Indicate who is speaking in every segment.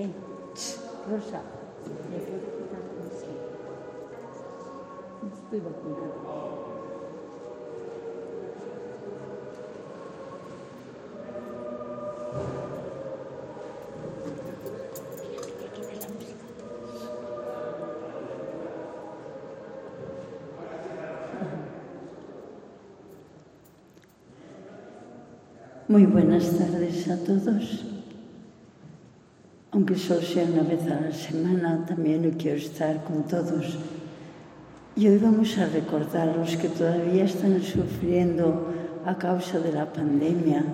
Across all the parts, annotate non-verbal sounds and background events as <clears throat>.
Speaker 1: Oye, Rosa, ¿le puedo quitar la música? Estoy vacunada. Muy buenas tardes a todos. Solo sea una vez a la semana, también quiero estar con todos. Y hoy vamos a recordar a los que todavía están sufriendo a causa de la pandemia,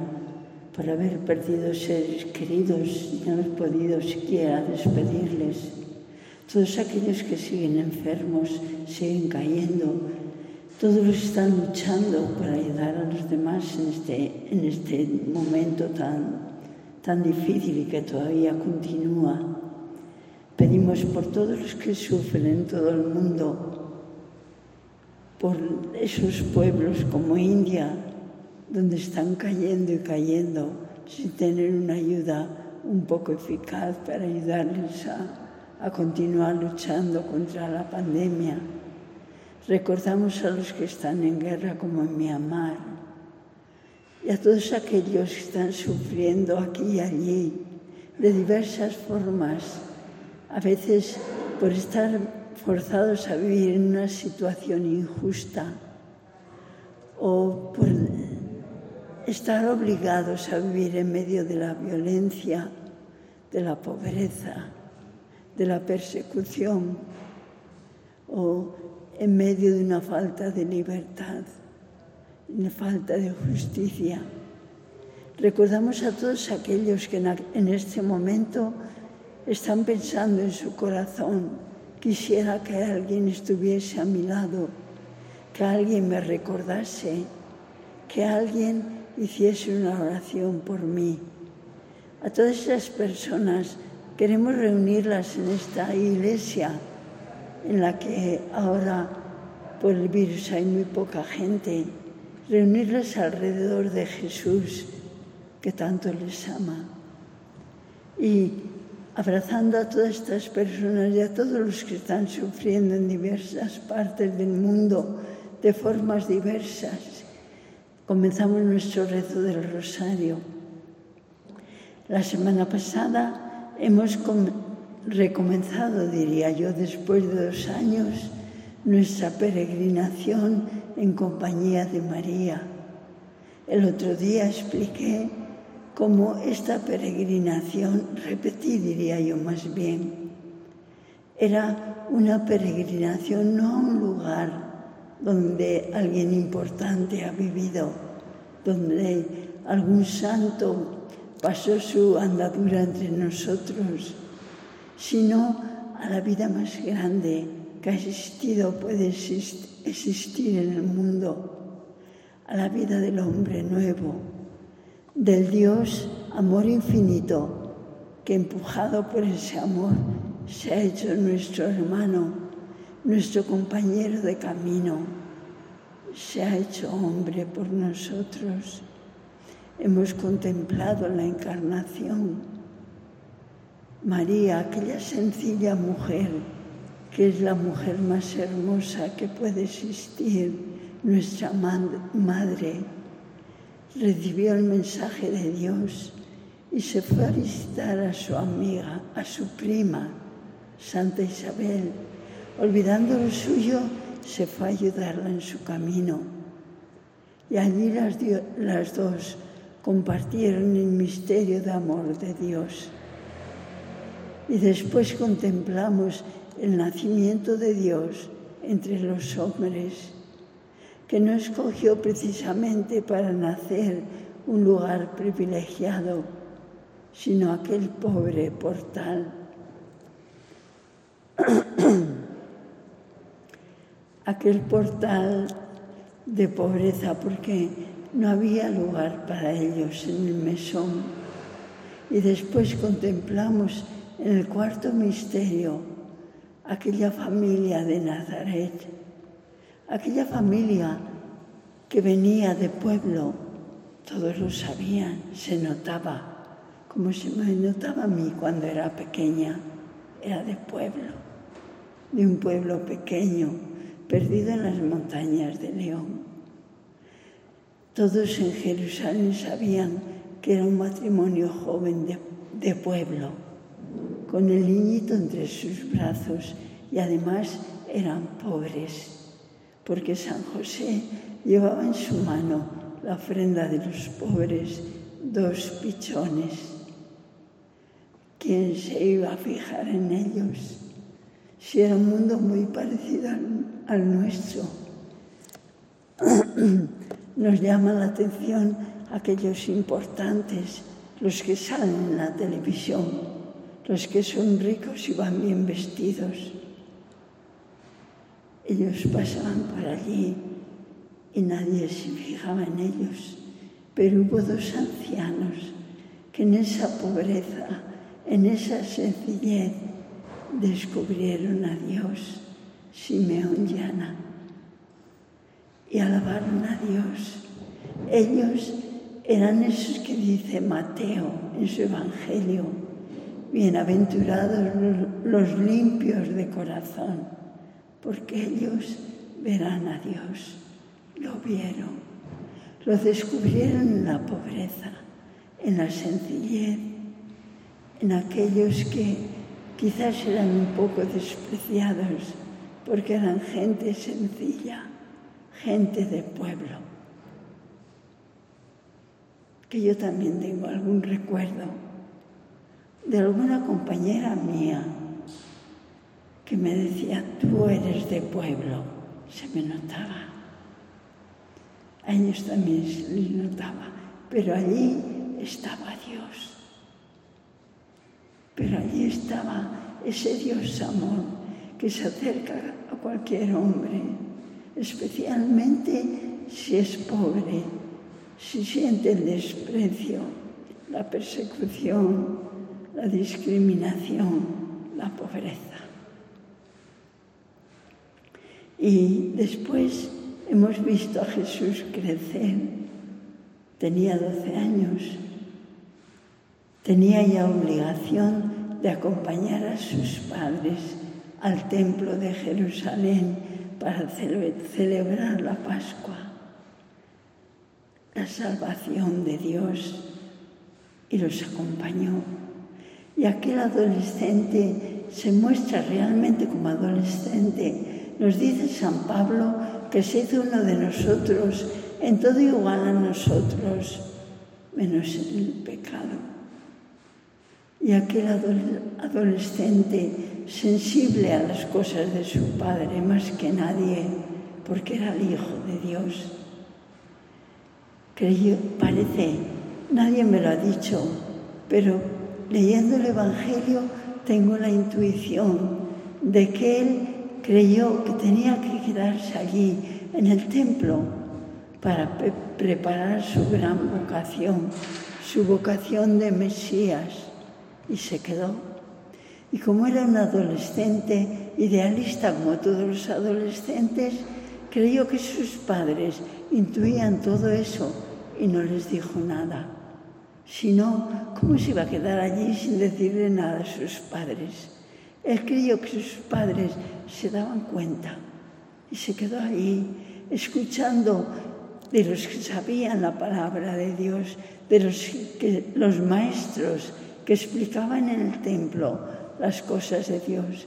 Speaker 1: por haber perdido seres queridos y no haber podido siquiera despedirles. Todos aquellos que siguen enfermos, siguen cayendo, todos están luchando para ayudar a los demás en este, en este momento tan, tan difícil y que todavía continúa. Pedimos por todos los que sufren en todo el mundo, por esos pueblos como India, donde están cayendo y cayendo sin tener una ayuda un poco eficaz para ayudarles a, a continuar luchando contra la pandemia. Recordamos a los que están en guerra como en Myanmar y a todos aquellos que están sufriendo aquí y allí de diversas formas, a veces por estar forzados a vivir en una situación injusta o por estar obligados a vivir en medio de la violencia, de la pobreza, de la persecución o en medio de una falta de libertad, falta de justicia. Recordamos a todos aquellos que en este momento están pensando en su corazón, quisiera que alguien estuviese a mi lado, que alguien me recordase, que alguien hiciese una oración por mí. A todas esas personas queremos reunirlas en esta iglesia en la que ahora por el virus hay muy poca gente, reunirles alrededor de Jesús que tanto les ama. Y abrazando a todas estas personas y a todos los que están sufriendo en diversas partes del mundo de formas diversas, comenzamos nuestro rezo del rosario. La semana pasada hemos recomenzado, diría yo, después de dos años, nuestra peregrinación en compañía de María. El otro día expliqué cómo esta peregrinación, repetí diría yo más bien, era una peregrinación no a un lugar donde alguien importante ha vivido, donde algún santo pasó su andadura entre nosotros, sino a la vida más grande que ha existido puede existir en el mundo, a la vida del hombre nuevo, del Dios amor infinito, que empujado por ese amor se ha hecho nuestro hermano, nuestro compañero de camino, se ha hecho hombre por nosotros. Hemos contemplado la encarnación María, aquella sencilla mujer, que es la mujer más hermosa que puede existir, nuestra madre, recibió el mensaje de Dios y se fue a visitar a su amiga, a su prima, Santa Isabel. Olvidando lo suyo, se fue a ayudarla en su camino. Y allí las, dos compartieron el misterio de amor de Dios y después contemplamos el nacimiento de Dios entre los hombres, que no escogió precisamente para nacer un lugar privilegiado, sino aquel pobre portal. <clears throat> aquel portal de pobreza porque no había lugar para ellos en el mesón. Y después contemplamos en el cuarto misterio, aquella familia de Nazaret, aquella familia que venía de pueblo, todos lo sabían, se notaba, como se me notaba a mí cuando era pequeña, era de pueblo, de un pueblo pequeño, perdido en las montañas de León. Todos en Jerusalén sabían que era un matrimonio joven de, de pueblo, con el niñito entre sus brazos y además eran pobres, porque San José llevaba en su mano la ofrenda de los pobres, dos pichones. ¿Quién se iba a fijar en ellos? Si era un mundo muy parecido al, nuestro. <clears throat> Nos llama la atención aquellos importantes, los que salen en la televisión, los que son ricos y van bien vestidos. Ellos pasaban por allí y nadie se fijaba en ellos, pero hubo dos ancianos que en esa pobreza, en esa sencillez, descubrieron a Dios, Simeón y Ana, y alabaron a Dios. Ellos eran esos que dice Mateo en su Evangelio, bienaventurados los limpios de corazón, porque ellos verán a Dios. Lo vieron, lo descubrieron en la pobreza, en la sencillez, en aquellos que quizás eran un poco despreciados porque eran gente sencilla, gente de pueblo que yo también tengo algún recuerdo de alguna compañera mía que me decía, tú eres de pueblo, se me notaba. A ellos también se les notaba, pero allí estaba Dios. Pero allí estaba ese Dios amor que se acerca a cualquier hombre, especialmente si es pobre, si siente el desprecio, la persecución, la discriminación, la pobreza. Y después hemos visto a Jesús crecer. Tenía 12 años. Tenía ya obligación de acompañar a sus padres al templo de Jerusalén para celebrar la Pascua la salvación de Dios y los acompañó. Y aquel adolescente se muestra realmente como adolescente. Nos dice San Pablo que se hizo uno de nosotros, en todo igual a nosotros, menos en el pecado. Y aquel adolescente sensible a las cosas de su padre más que nadie, porque era el Hijo de Dios Creyó, parece, nadie me lo ha dicho, pero leyendo el Evangelio tengo la intuición de que él creyó que tenía que quedarse allí, en el templo, para preparar su gran vocación, su vocación de Mesías, y se quedó. Y como era un adolescente idealista como todos los adolescentes, creyó que sus padres intuían todo eso y no les dijo nada. Si no, ¿cómo se iba a quedar allí sin decirle nada a sus padres? Él creyó que sus padres se daban cuenta y se quedó ahí escuchando de los que sabían la palabra de Dios, de los, que, los maestros que explicaban en el templo las cosas de Dios.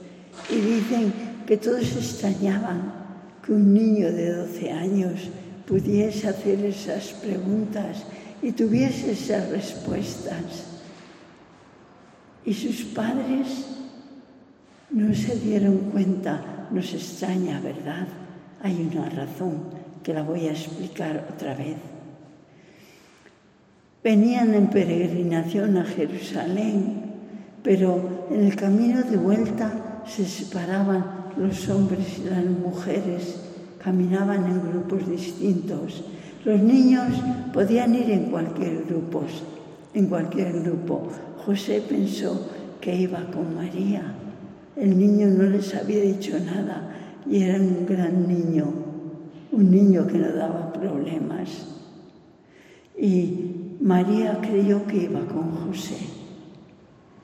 Speaker 1: Y dicen que todos extrañaban que un niño de 12 años pudiese hacer esas preguntas y tuviese esas respuestas. Y sus padres no se dieron cuenta, nos extraña, ¿verdad? Hay una razón que la voy a explicar otra vez. Venían en peregrinación a Jerusalén, pero en el camino de vuelta se separaban los hombres y las mujeres caminaban en grupos distintos. Los niños podían ir en cualquier grupo, en cualquier grupo. José pensó que iba con María. El niño no les había dicho nada y era un gran niño, un niño que no daba problemas. Y María creyó que iba con José.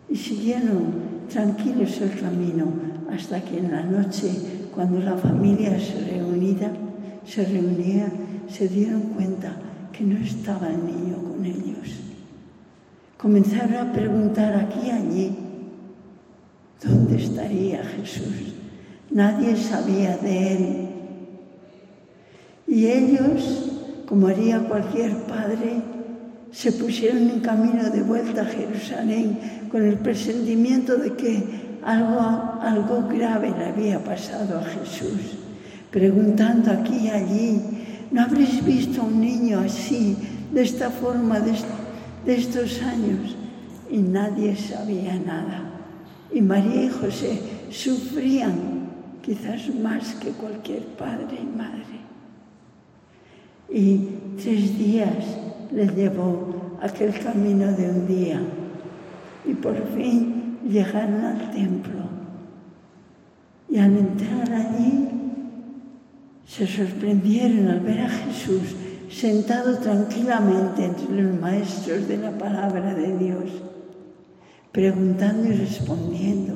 Speaker 1: y siguieron tranquilos el camino hasta que en la noche, cuando la familia se reunía, se reunía, se dieron cuenta que no estaba el niño con ellos. Comenzaron a preguntar aquí y allí, ¿dónde estaría Jesús? Nadie sabía de él. Y ellos, como haría cualquier padre, se pusieron en camino de vuelta a Jerusalén con el presentimiento de que algo, algo grave le había pasado a Jesús, preguntando aquí y allí, ¿no habréis visto a un niño así, de esta forma, de, estos años? Y nadie sabía nada. Y María y José sufrían quizás más que cualquier padre y madre. Y tres días les llevó aquel camino de un día y por fin llegaron al templo. Y al entrar allí se sorprendieron al ver a Jesús sentado tranquilamente entre los maestros de la palabra de Dios, preguntando y respondiendo.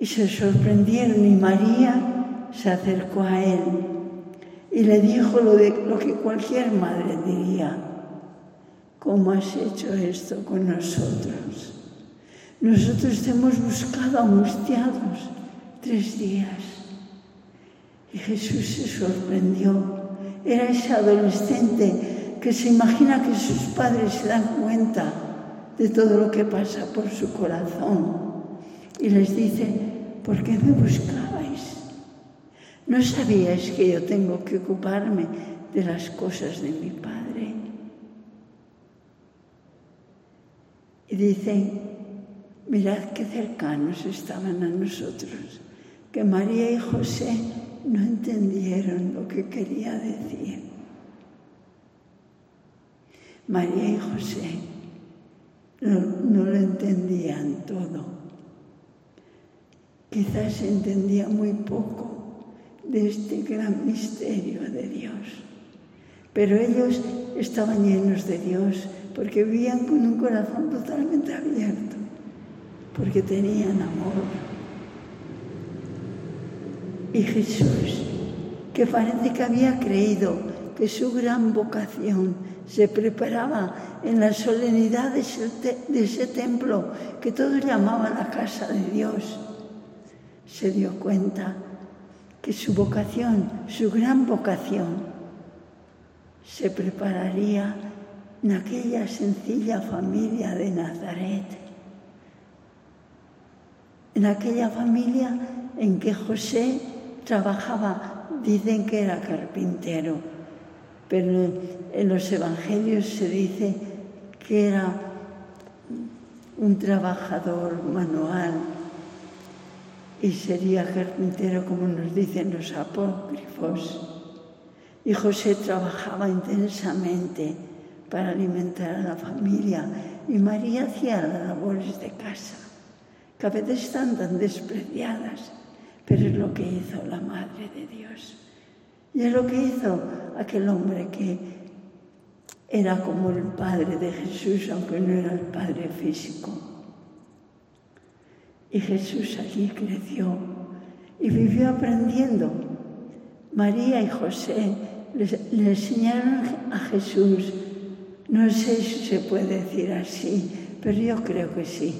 Speaker 1: Y se sorprendieron y María se acercó a él y le dijo lo, que cualquier madre diría. ¿Cómo has hecho esto con nosotros? Nosotros te hemos buscado angustiados tres días. Y Jesús se sorprendió. Era ese adolescente que se imagina que sus padres se dan cuenta de todo lo que pasa por su corazón. Y les dice, ¿por qué me buscabais? ¿No sabíais que yo tengo que ocuparme de las cosas de mi Padre? Y dicen, mirad qué cercanos estaban a nosotros, que María y José no entendieron lo que quería decir. María y José no, lo entendían todo. Quizás entendía muy poco de este gran misterio de Dios. Pero ellos estaban llenos de Dios porque vivían con un corazón totalmente abierto, porque tenían amor. Y Jesús, que parece que había creído que su gran vocación se preparaba en las solemnidades de ese templo que todos llamaban la casa de Dios, se dio cuenta que su vocación, su gran vocación, se prepararía en aquella sencilla familia de Nazaret, en aquella familia en que José trabajaba, dicen que era carpintero, pero en los evangelios se dice que era un trabajador manual y sería carpintero como nos dicen los apócrifos. Y José trabajaba intensamente para alimentar a la familia y María hacía las labores de casa, que a veces están tan despreciadas, pero es lo que hizo la Madre de Dios. Y es lo que hizo aquel hombre que era como el Padre de Jesús, aunque no era el Padre físico. Y Jesús allí creció y vivió aprendiendo. María y José le, enseñaron a Jesús, no sé si se puede decir así, pero yo creo que sí,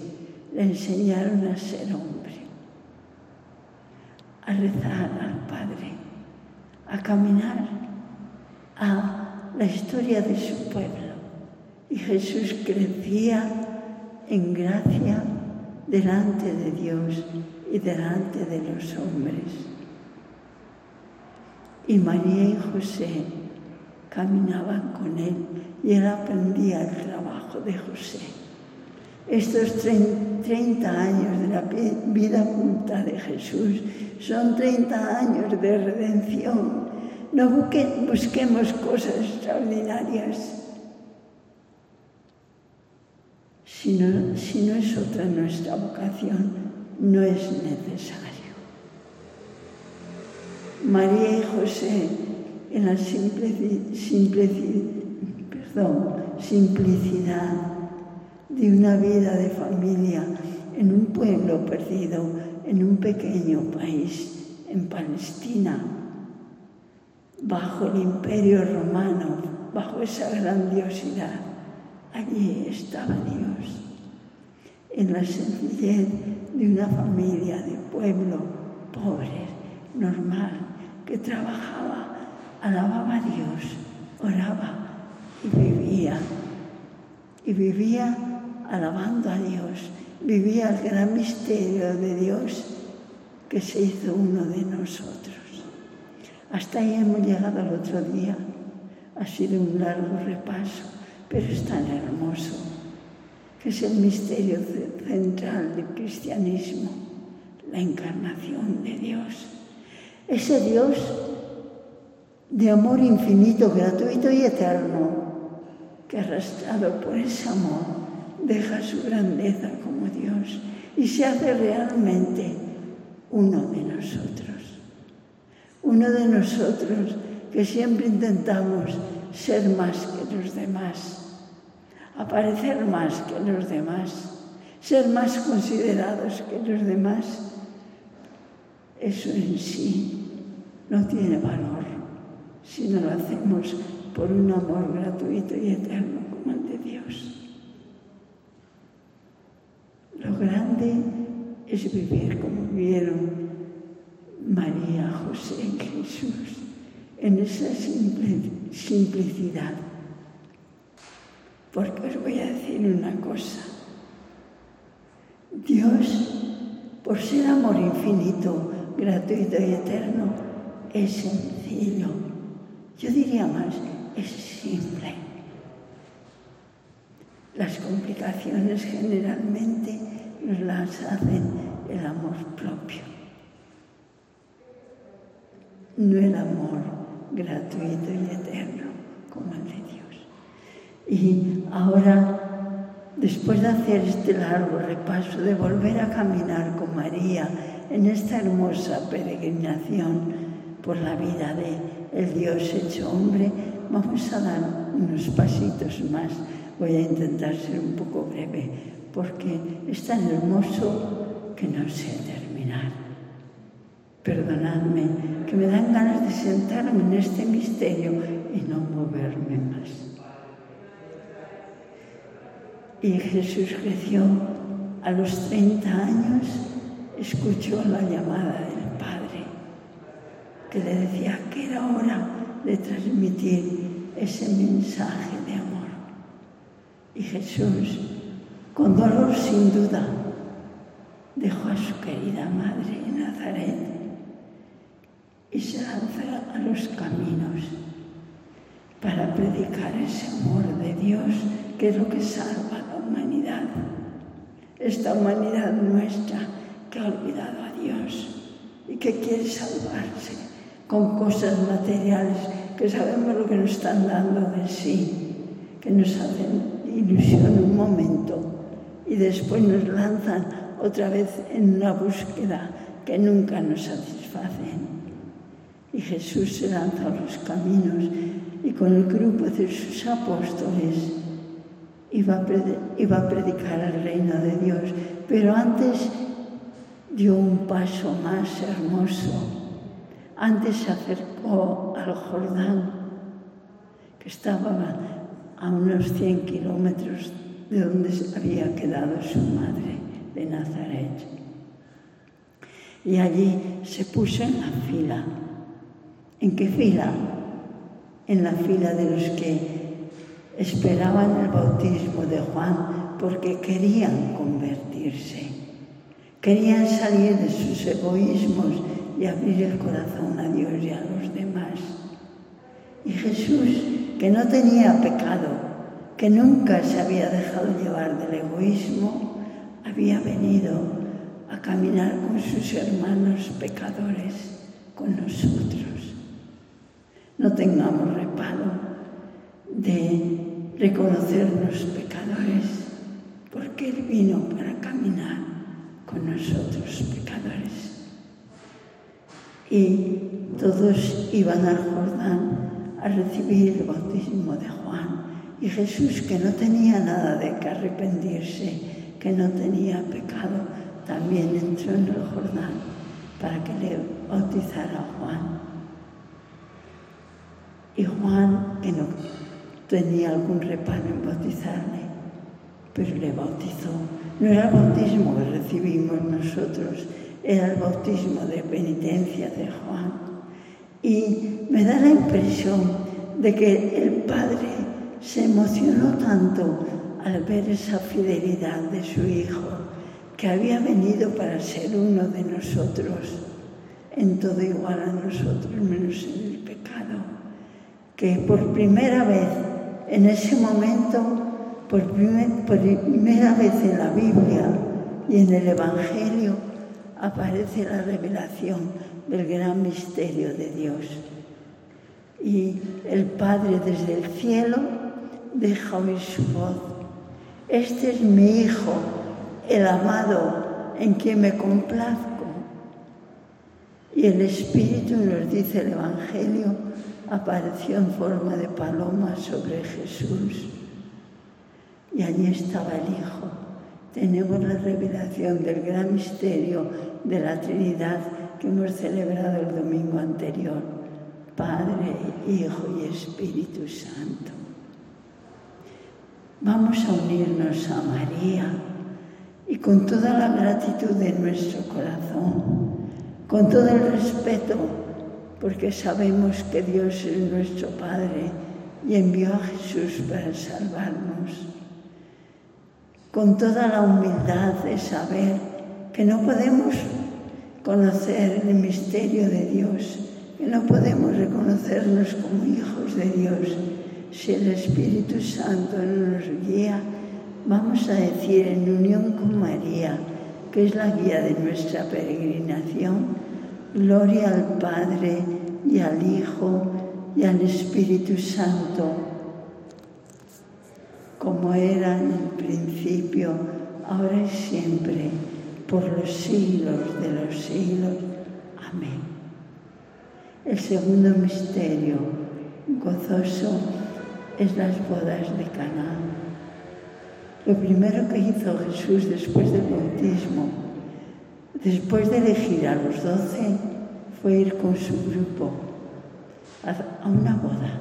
Speaker 1: le enseñaron a ser hombre, a rezar al Padre, a caminar a la historia de su pueblo. Y Jesús crecía en gracia delante de Dios y delante de los hombres. Y María y José caminaban con él y él aprendía el trabajo de José. Estos 30 años de la vida oculta de Jesús son 30 años de redención. No busquemos cosas extraordinarias Si no, es otra nuestra vocación, no es necesario. María y José, en la simple, simple, perdón, simplicidad de una vida de familia en un pueblo perdido, en un pequeño país, en Palestina, bajo el imperio romano, bajo esa grandiosidad. Allí estaba Dios, en la sencillez de una familia de pueblo pobre, normal, que trabajaba, alababa a Dios, oraba y vivía. Y vivía alabando a Dios, vivía el gran misterio de Dios que se hizo uno de nosotros. Hasta ahí hemos llegado el otro día. Ha sido un largo repaso, pero es tan hermoso, que es el misterio central del cristianismo, la encarnación de Dios. Ese Dios de amor infinito, gratuito y eterno, que arrastrado por ese amor deja su grandeza como Dios y se hace realmente uno de nosotros. Uno de nosotros que siempre intentamos ser más que los demás, aparecer más que los demás, ser más considerados que los demás. Eso en sí no tiene valor si no lo hacemos por un amor gratuito y eterno como el de Dios. Lo grande es vivir como vivieron María, José Jesús, en esa simplicidad. Porque os voy a decir una cosa. Dios, por ser amor infinito, gratuito y eterno, es sencillo. Yo diría más, es simple. Las complicaciones generalmente las hacen el amor propio, no el amor gratuito y eterno como el de Dios. Y ahora, después de hacer este largo repaso, de volver a caminar con María en esta hermosa peregrinación por la vida de el Dios hecho hombre, vamos a dar unos pasitos más Voy a intentar ser un poco breve porque es tan hermoso que no sé terminar. Perdonadme, que me dan ganas de sentarme en este misterio y no moverme más. Y Jesús creció a los 30 años, escuchó la llamada del Padre, que le decía que era hora de transmitir ese mensaje de amor. Y Jesús, con dolor sin duda, dejó a su querida madre en Nazaret y se lanzó a los caminos para predicar ese amor de Dios que es lo que salva a la humanidad. Esta humanidad nuestra que ha olvidado a Dios y que quiere salvarse con cosas materiales que sabemos lo que nos están dando de sí, que nos hacen ilusión un momento y después nos lanzan otra vez en una búsqueda que nunca nos satisface. Y Jesús se lanza a los caminos y con el grupo de sus apóstoles iba a, iba a predicar el reino de Dios. Pero antes dio un paso más hermoso. Antes se acercó al Jordán, que estaba a unos 100 kilómetros de donde había quedado su madre, de Nazaret. Y allí se puso en la fila. ¿En qué fila? En la fila de los que esperaban el bautismo de Juan porque querían convertirse. Querían salir de sus egoísmos y abrir el corazón a Dios y a los demás. Y Jesús que no tenía pecado, que nunca se había dejado llevar del egoísmo, había venido a caminar con sus hermanos pecadores, con nosotros. No tengamos reparo de reconocernos pecadores, porque Él vino para caminar con nosotros pecadores. Y todos iban al Jordán a recibir el bautismo de Juan Y Jesús, que no tenía nada de que arrepentirse, que no tenía pecado, también entró en el Jordán para que le bautizara Juan. Y Juan, que no tenía algún reparo en bautizarle, pero le bautizó. No era el bautismo que recibimos nosotros, era el bautismo de penitencia de Juan. Y me da la impresión de que el Padre se emocionó tanto al ver esa fidelidad de su Hijo, que había venido para ser uno de nosotros, en todo igual a nosotros, menos en el pecado, que por primera vez en ese momento por, primera vez en la Biblia y en el Evangelio aparece la revelación del gran misterio de Dios. Y el Padre desde el cielo oír su voz. Este es mi Hijo, el amado, en quien me complazco. Y el Espíritu nos dice el Evangelio, apareció en forma de paloma sobre Jesús y allí estaba el Hijo. Tenemos la revelación del gran misterio de la Trinidad que hemos celebrado el domingo anterior. Padre, Hijo y Espíritu Santo. Vamos a unirnos a María y con toda la gratitud de nuestro corazón, con todo el respeto, porque sabemos que Dios es nuestro Padre y envió a Jesús para salvarnos con toda la humildad de saber que no podemos conocer el misterio de Dios, que no podemos reconocernos como hijos de Dios. Si el Espíritu Santo nos guía, vamos a decir en unión con María, que es la guía de nuestra peregrinación, gloria al Padre y al Hijo y al Espíritu Santo como era en el principio, ahora y siempre, por los siglos de los siglos. Amén. El segundo misterio gozoso es las bodas de Caná. Lo primero que hizo Jesús después del bautismo, después de elegir a los doce, fue ir con su grupo a una boda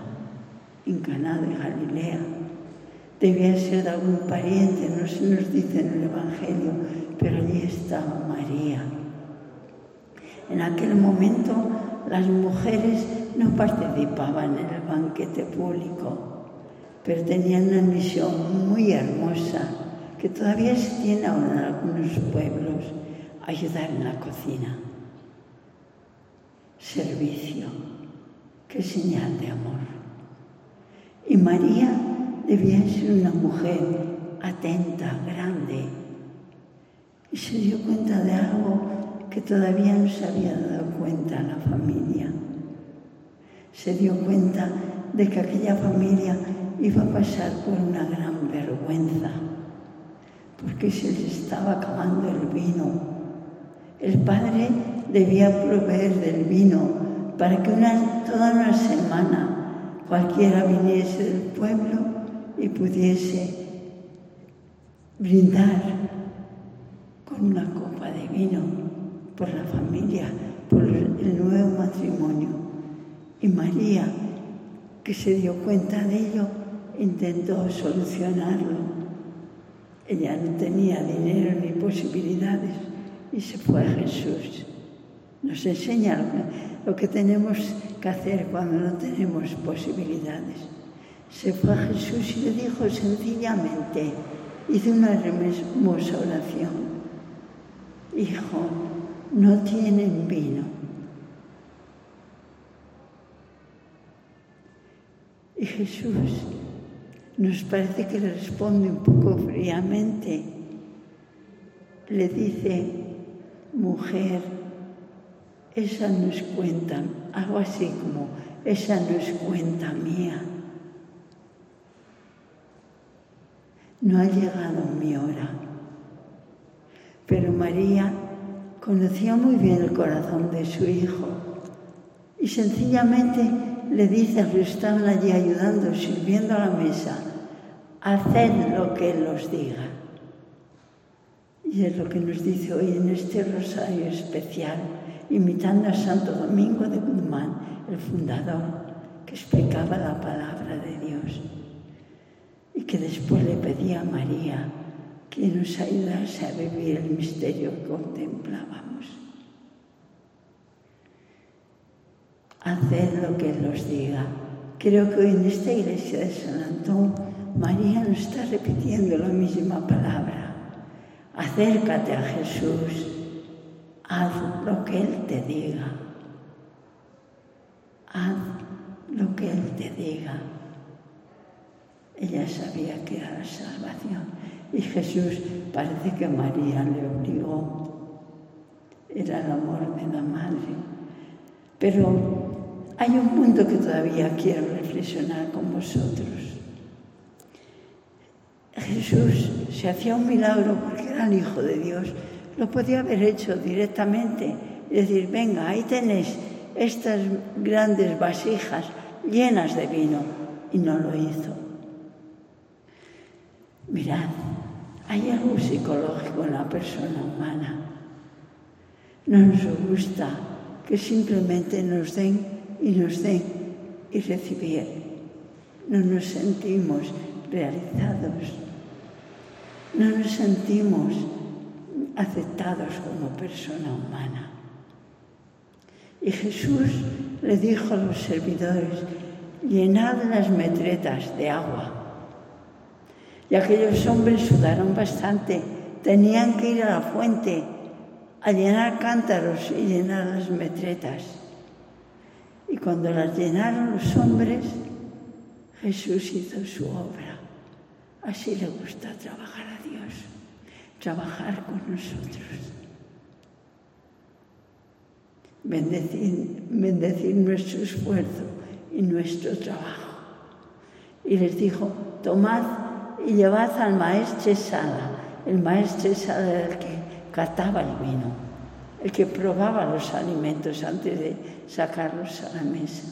Speaker 1: en Caná de Galilea debía ser de algún pariente, no se nos dice en el Evangelio, pero allí estaba María. En aquel momento las mujeres no participaban en el banquete público, pero tenían una misión muy hermosa que todavía se tiene ahora en algunos pueblos, ayudar en la cocina. Servicio, qué señal de amor. Y María debía ser una mujer atenta, grande, y se dio cuenta de algo que todavía no se había dado cuenta la familia. Se dio cuenta de que aquella familia iba a pasar por una gran vergüenza, porque se les estaba acabando el vino. El padre debía proveer del vino para que toda una semana cualquiera viniese del pueblo y pudiese brindar con una copa de vino por la familia, por el nuevo matrimonio. Y María, que se dio cuenta de ello, intentó solucionarlo. Ella no tenía dinero ni posibilidades y se fue a Jesús. Nos enseña lo que tenemos que hacer cuando no tenemos posibilidades se fue a Jesús y le dijo sencillamente, hizo una hermosa oración, Hijo, no tienen vino. Y Jesús nos parece que le responde un poco fríamente. Le dice, mujer, esa no es cuenta, algo así como, esa no es cuenta mía no ha llegado mi hora. Pero María conocía muy bien el corazón de su hijo y sencillamente le dice a los que estaban allí ayudando, sirviendo a la mesa, haced lo que Él os diga. Y es lo que nos dice hoy en este rosario especial, imitando a Santo Domingo de Guzmán, el fundador, que explicaba la palabra de Dios y que después le pedía a María que nos ayudase a vivir el misterio que contemplábamos. Haced lo que Él os diga. Creo que hoy en esta iglesia de San Antón, María nos está repitiendo la misma palabra. Acércate a Jesús, haz lo que Él te diga. Haz lo que Él te diga. Ella sabía que era la salvación y Jesús parece que María le obligó. Era el amor de la madre. Pero hay un punto que todavía quiero reflexionar con vosotros. Jesús se hacía un milagro porque era el Hijo de Dios. Lo podía haber hecho directamente decir, venga, ahí tenéis estas grandes vasijas llenas de vino. Y no lo hizo. Mirad, hay algo psicológico en la persona humana. No nos gusta que simplemente nos den y nos den y recibir. No nos sentimos realizados. No nos sentimos aceptados como persona humana. Y Jesús le dijo a los servidores, llenad las metretas de agua. Y aquellos hombres sudaron bastante, tenían que ir a la fuente a llenar cántaros y llenar las metretas. Y cuando las llenaron los hombres, Jesús hizo su obra. Así le gusta trabajar a Dios, trabajar con nosotros. Bendecir, nuestro esfuerzo y nuestro trabajo. Y les dijo, tomad y llevad al maestre Sala. El maestre Sala era el que cataba el vino, el que probaba los alimentos antes de sacarlos a la mesa.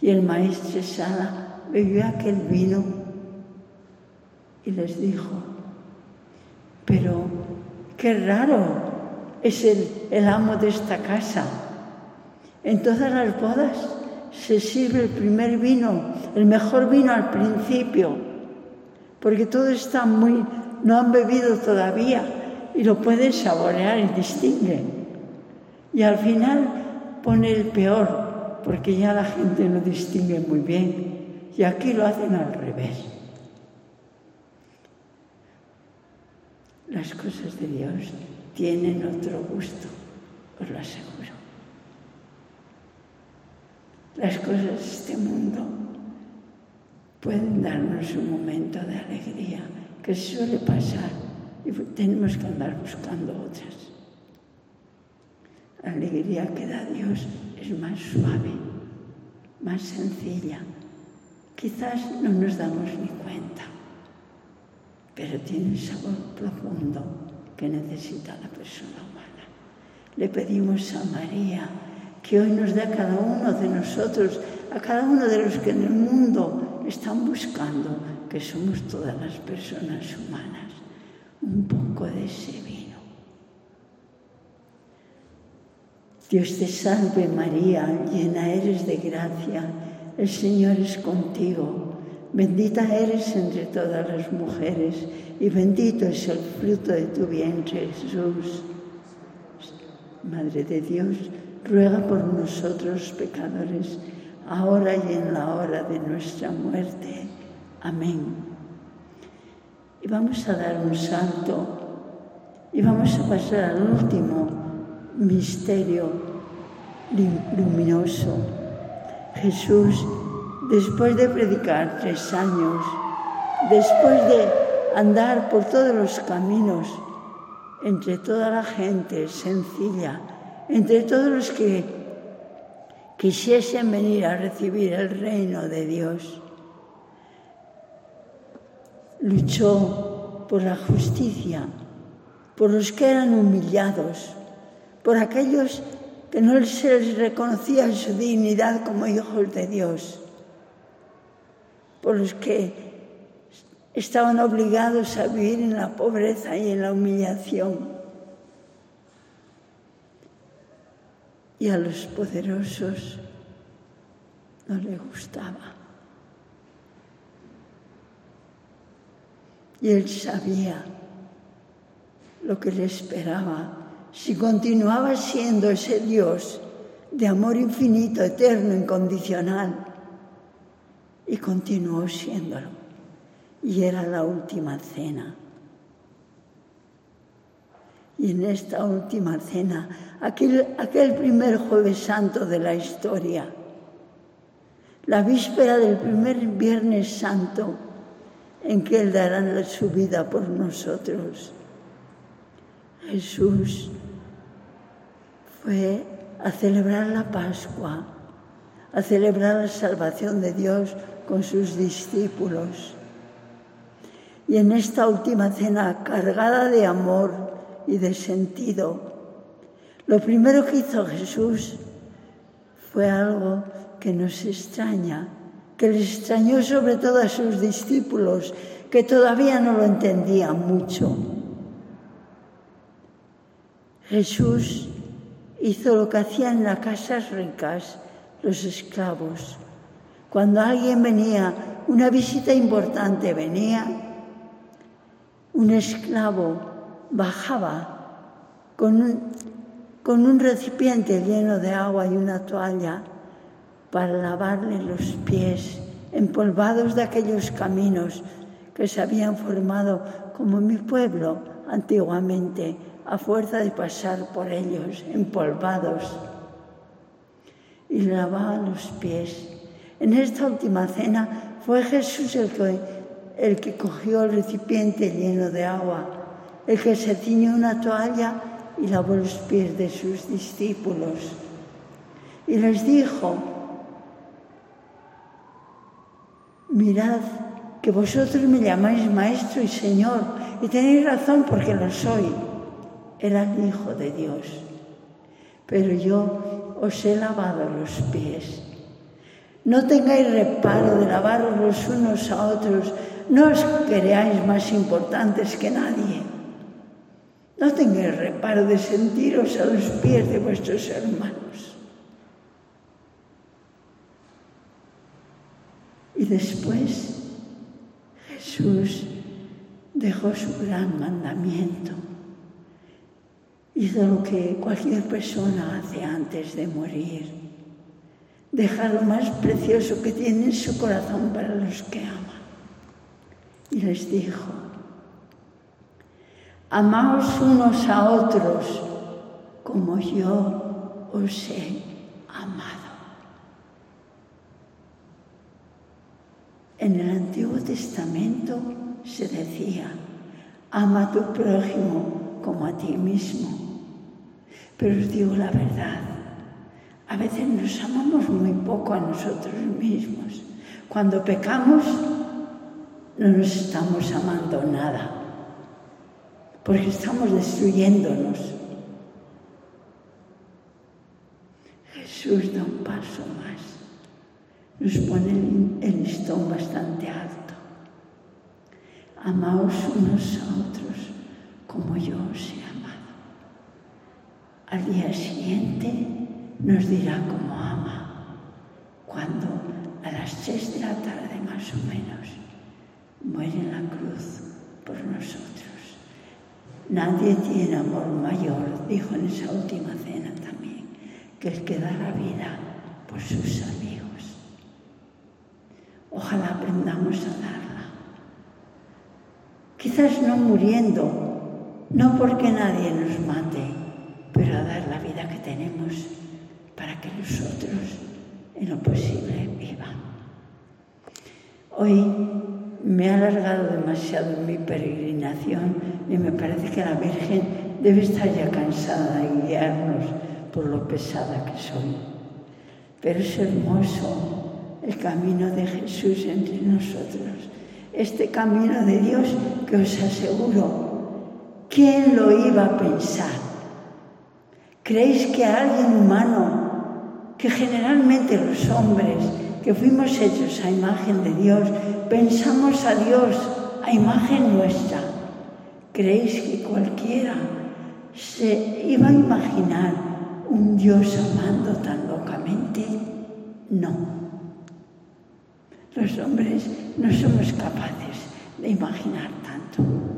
Speaker 1: Y el maestre Sala bebió aquel vino y les dijo, pero qué raro es el, el amo de esta casa. En todas las bodas se sirve el primer vino, el mejor vino al principio, porque todos están muy, no han bebido todavía y lo pueden saborear y distinguen. Y al final pone el peor, porque ya la gente lo distingue muy bien. Y aquí lo hacen al revés. Las cosas de Dios tienen otro gusto, os lo aseguro. Las cosas de este mundo pueden darnos un momento de alegría que suele pasar y tenemos que andar buscando otras. La alegría que da Dios es más suave, más sencilla. Quizás no nos damos ni cuenta, pero tiene un sabor profundo que necesita la persona humana. Le pedimos a María que hoy nos dé a cada uno de nosotros, a cada uno de los que en el mundo están buscando, que somos todas las personas humanas, un poco de ese vino. Dios te salve María, llena eres de gracia, el Señor es contigo, bendita eres entre todas las mujeres y bendito es el fruto de tu vientre Jesús. Madre de Dios, ruega por nosotros pecadores, ahora y en la hora de nuestra muerte. Amén. Y vamos a dar un salto y vamos a pasar al último misterio luminoso. Jesús, después de predicar tres años, después de andar por todos los caminos, entre toda la gente sencilla, entre todos los que quisiesen venir a recibir el reino de Dios. Luchó por la justicia, por los que eran humillados, por aquellos que no se les reconocía su dignidad como hijos de Dios, por los que estaban obligados a vivir en la pobreza y en la humillación. Y a los poderosos no les gustaba. Y él sabía lo que le esperaba si continuaba siendo ese Dios de amor infinito, eterno, incondicional. Y continuó siéndolo. Y era la última cena. Y en esta última cena, aquel, aquel primer jueves santo de la historia, la víspera del primer viernes santo en que Él dará su vida por nosotros, Jesús fue a celebrar la Pascua, a celebrar la salvación de Dios con sus discípulos. Y en esta última cena cargada de amor y de sentido, lo primero que hizo Jesús fue algo que nos extraña, que le extrañó sobre todo a sus discípulos, que todavía no lo entendían mucho. Jesús hizo lo que hacían en las casas ricas los esclavos. Cuando alguien venía, una visita importante venía, un esclavo bajaba con un, con un recipiente lleno de agua y una toalla para lavarle los pies empolvados de aquellos caminos que se habían formado como mi pueblo antiguamente a fuerza de pasar por ellos empolvados y lavaba los pies. En esta última cena fue Jesús el que, el que cogió el recipiente lleno de agua, el que se ciñó una toalla y lavó los pies de sus discípulos. Y les dijo, mirad que vosotros me llamáis maestro y señor, y tenéis razón porque lo soy era el Hijo de Dios. Pero yo os he lavado los pies. No tengáis reparo de lavaros los unos a otros, no os creáis más importantes que nadie. No tengáis reparo de sentiros a los pies de vuestros hermanos. Y después Jesús dejó su gran mandamiento hizo lo que cualquier persona hace antes de morir. Deja lo más precioso que tiene en su corazón para los que ama. Y les dijo, amaos unos a otros como yo os he amado. En el Antiguo Testamento se decía, ama a tu prójimo como a ti mismo. Pero os digo la verdad, a veces nos amamos muy poco a nosotros mismos. Cuando pecamos, no nos estamos amando nada, porque estamos destruyéndonos. Jesús da un paso más, nos pone el listón bastante alto. Amaos unos a otros como yo os he al día siguiente nos dirá cómo ama, cuando a las tres de la tarde más o menos muere en la cruz por nosotros. Nadie tiene amor mayor, dijo en esa última cena también, que el que da la vida por sus amigos. Ojalá aprendamos a darla. Quizás no muriendo, no porque nadie nos mate, pero a dar la vida que tenemos para que los otros, en lo posible, vivan. Hoy me he alargado demasiado mi peregrinación y me parece que la Virgen debe estar ya cansada de guiarnos por lo pesada que soy. Pero es hermoso el camino de Jesús entre nosotros, este camino de Dios que os aseguro, ¿quién lo iba a pensar? ¿Creéis que alguien humano, que generalmente los hombres, que fuimos hechos a imagen de Dios, pensamos a Dios a imagen nuestra. ¿Creéis que cualquiera se iba a imaginar un Dios amando tan locamente? No. Los hombres no somos capaces de imaginar tanto.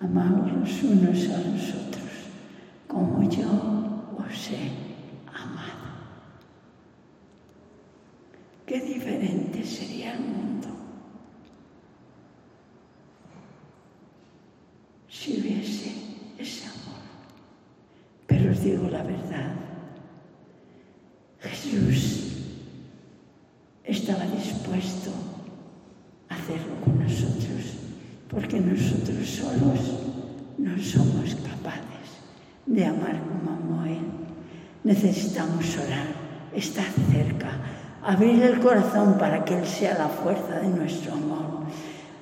Speaker 1: Amamos los unos a los otros como yo os he amado. Qué diferente sería el mundo si hubiese ese amor. Pero os digo la verdad, Jesús estaba dispuesto a hacerlo con nosotros, porque nosotros solos no somos capaces de amar como amó Él. Necesitamos orar, estar cerca, abrir el corazón para que Él sea la fuerza de nuestro amor.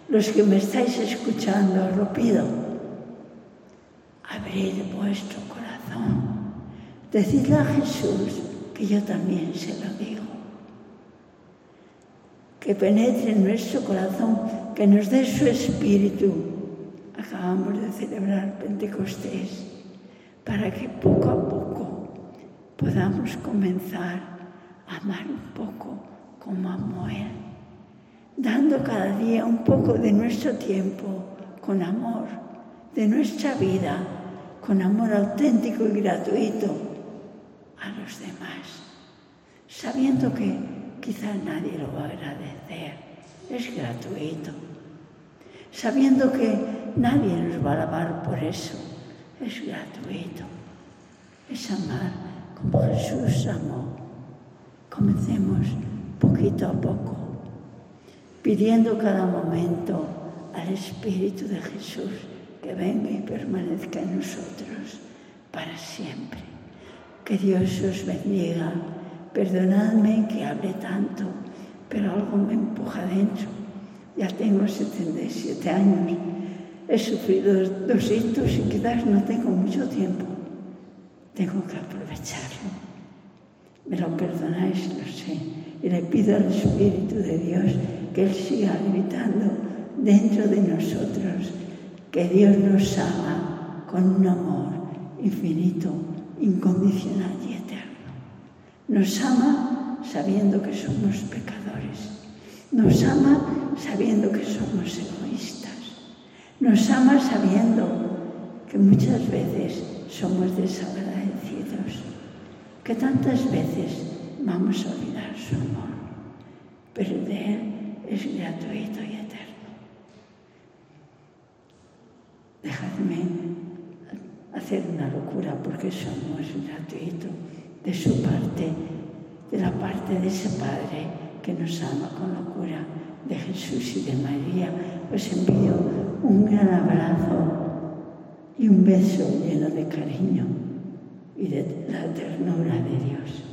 Speaker 1: Los que me estáis escuchando, os lo pido, abrid vuestro corazón. Decidle a Jesús que yo también se lo digo. Que penetre en nuestro corazón, que nos dé su espíritu. Acabamos de celebrar Pentecostés para que poco a poco podamos comenzar a amar un poco como amó Él, dando cada día un poco de nuestro tiempo con amor, de nuestra vida, con amor auténtico y gratuito a los demás, sabiendo que quizás nadie lo va a agradecer, es gratuito, sabiendo que nadie nos va a alabar por eso, es gratuito, es amar como Jesús amó. Comencemos poquito a poco, pidiendo cada momento al Espíritu de Jesús que venga y permanezca en nosotros para siempre. Que Dios os bendiga. Perdonadme que hable tanto, pero algo me empuja dentro. Ya tengo 77 años. He sufrido dos hitos y quizás no tengo mucho tiempo. Tengo que aprovecharlo. Me lo perdonáis, lo sé. Y le pido al Espíritu de Dios que Él siga habitando dentro de nosotros que Dios nos ama con un amor infinito, incondicional y eterno. Nos ama sabiendo que somos pecadores. Nos ama sabiendo que somos egoístas. Nos ama sabiendo que muchas veces somos desagradecidos, que tantas veces vamos a olvidar su amor, pero de Él es gratuito y eterno. Dejadme hacer una locura porque es gratuito de su parte, de la parte de ese Padre que nos ama con locura, de Jesús y de María. Os envío un gran abrazo y un beso lleno de cariño y de la ternura de Dios.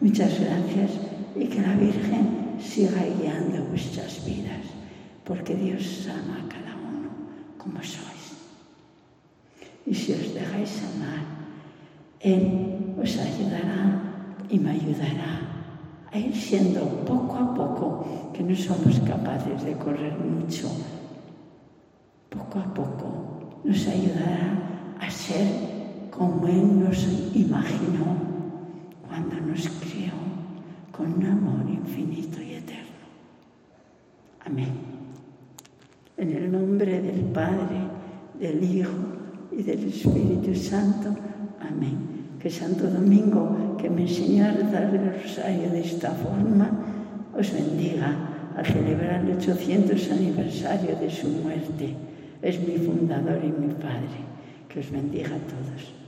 Speaker 1: Muchas gracias y que la Virgen siga guiando vuestras vidas, porque Dios ama a cada uno como sois. Y si os dejáis amar, Él os ayudará y me ayudará a ir siendo poco a poco, que no somos capaces de correr mucho, poco a poco nos ayudará a ser como Él nos imaginó cuando nos crió con un amor infinito y eterno. Amén. En el nombre del Padre, del Hijo y del Espíritu Santo. Amén. que Santo Domingo, que me enseñó a rezar el rosario de esta forma, os bendiga al celebrar el 800 aniversario de su muerte. Es mi fundador y mi padre. Que os bendiga a todos.